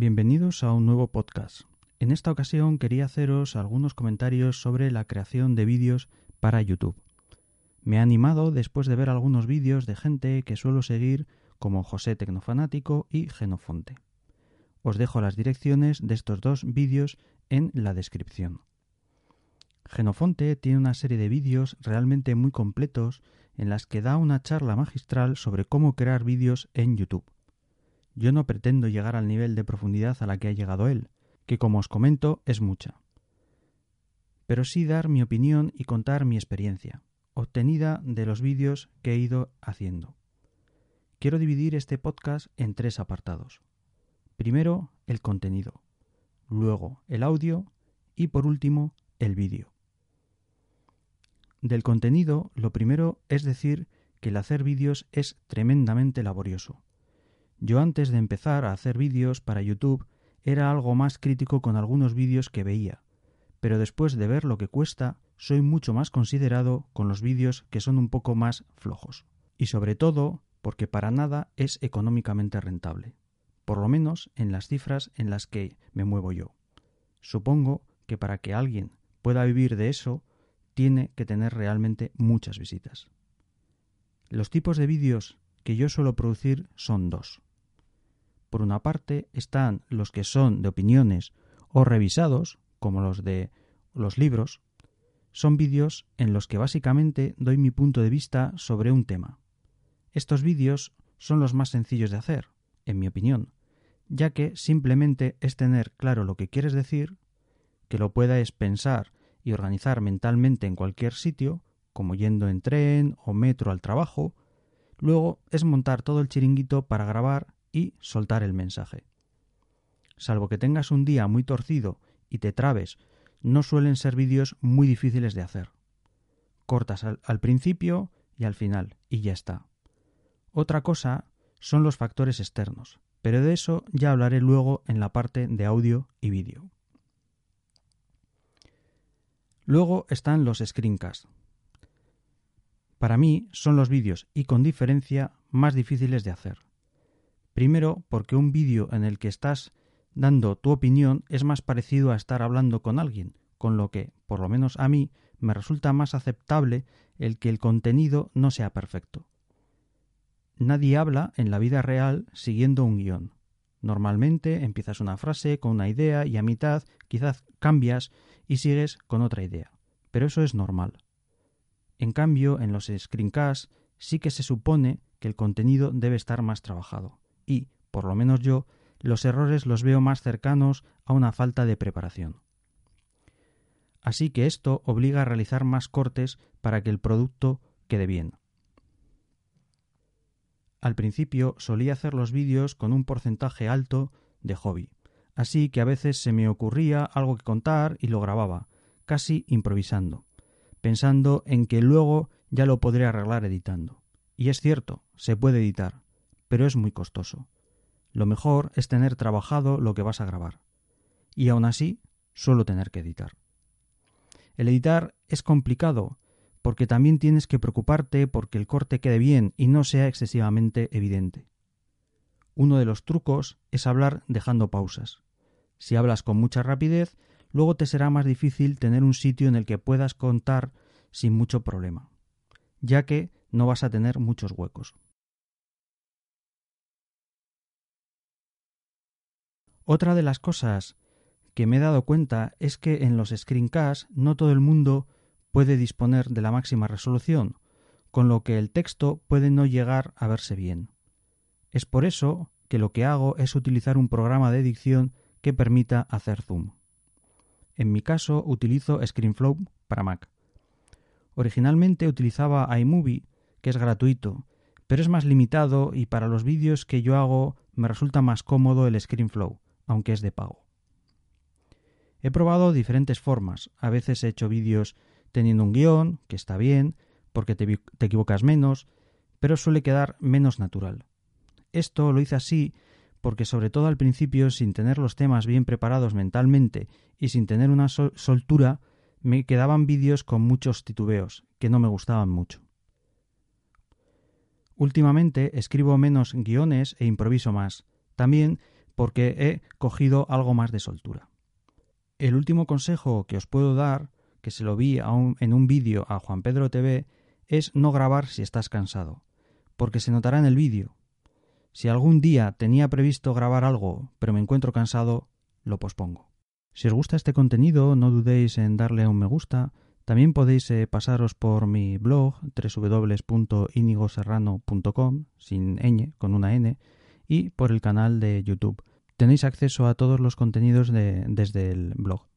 Bienvenidos a un nuevo podcast. En esta ocasión quería haceros algunos comentarios sobre la creación de vídeos para YouTube. Me ha animado después de ver algunos vídeos de gente que suelo seguir como José Tecnofanático y Genofonte. Os dejo las direcciones de estos dos vídeos en la descripción. Genofonte tiene una serie de vídeos realmente muy completos en las que da una charla magistral sobre cómo crear vídeos en YouTube. Yo no pretendo llegar al nivel de profundidad a la que ha llegado él, que como os comento es mucha. Pero sí dar mi opinión y contar mi experiencia, obtenida de los vídeos que he ido haciendo. Quiero dividir este podcast en tres apartados. Primero, el contenido, luego el audio y por último, el vídeo. Del contenido, lo primero es decir que el hacer vídeos es tremendamente laborioso. Yo antes de empezar a hacer vídeos para YouTube era algo más crítico con algunos vídeos que veía, pero después de ver lo que cuesta, soy mucho más considerado con los vídeos que son un poco más flojos. Y sobre todo porque para nada es económicamente rentable, por lo menos en las cifras en las que me muevo yo. Supongo que para que alguien pueda vivir de eso, tiene que tener realmente muchas visitas. Los tipos de vídeos que yo suelo producir son dos. Por una parte están los que son de opiniones o revisados, como los de los libros. Son vídeos en los que básicamente doy mi punto de vista sobre un tema. Estos vídeos son los más sencillos de hacer, en mi opinión, ya que simplemente es tener claro lo que quieres decir, que lo puedas pensar y organizar mentalmente en cualquier sitio, como yendo en tren o metro al trabajo, luego es montar todo el chiringuito para grabar y soltar el mensaje. Salvo que tengas un día muy torcido y te trabes, no suelen ser vídeos muy difíciles de hacer. Cortas al, al principio y al final, y ya está. Otra cosa son los factores externos, pero de eso ya hablaré luego en la parte de audio y vídeo. Luego están los screencasts. Para mí son los vídeos y con diferencia más difíciles de hacer. Primero porque un vídeo en el que estás dando tu opinión es más parecido a estar hablando con alguien, con lo que, por lo menos a mí, me resulta más aceptable el que el contenido no sea perfecto. Nadie habla en la vida real siguiendo un guion. Normalmente empiezas una frase con una idea y a mitad quizás cambias y sigues con otra idea. Pero eso es normal. En cambio, en los screencasts sí que se supone que el contenido debe estar más trabajado. Y, por lo menos yo, los errores los veo más cercanos a una falta de preparación. Así que esto obliga a realizar más cortes para que el producto quede bien. Al principio solía hacer los vídeos con un porcentaje alto de hobby, así que a veces se me ocurría algo que contar y lo grababa, casi improvisando, pensando en que luego ya lo podría arreglar editando. Y es cierto, se puede editar, pero es muy costoso. Lo mejor es tener trabajado lo que vas a grabar. Y aún así, suelo tener que editar. El editar es complicado porque también tienes que preocuparte porque el corte quede bien y no sea excesivamente evidente. Uno de los trucos es hablar dejando pausas. Si hablas con mucha rapidez, luego te será más difícil tener un sitio en el que puedas contar sin mucho problema, ya que no vas a tener muchos huecos. Otra de las cosas que me he dado cuenta es que en los screencasts no todo el mundo puede disponer de la máxima resolución, con lo que el texto puede no llegar a verse bien. Es por eso que lo que hago es utilizar un programa de edición que permita hacer zoom. En mi caso utilizo ScreenFlow para Mac. Originalmente utilizaba iMovie, que es gratuito, pero es más limitado y para los vídeos que yo hago me resulta más cómodo el ScreenFlow, aunque es de pago. He probado diferentes formas. A veces he hecho vídeos teniendo un guion, que está bien, porque te, te equivocas menos, pero suele quedar menos natural. Esto lo hice así porque sobre todo al principio, sin tener los temas bien preparados mentalmente y sin tener una soltura, me quedaban vídeos con muchos titubeos, que no me gustaban mucho. Últimamente escribo menos guiones e improviso más, también porque he cogido algo más de soltura. El último consejo que os puedo dar, que se lo vi en un vídeo a Juan Pedro TV, es no grabar si estás cansado, porque se notará en el vídeo. Si algún día tenía previsto grabar algo, pero me encuentro cansado, lo pospongo. Si os gusta este contenido, no dudéis en darle un me gusta. También podéis eh, pasaros por mi blog www.inigoserrano.com sin ñ, con una n, y por el canal de YouTube. Tenéis acceso a todos los contenidos desde el blog.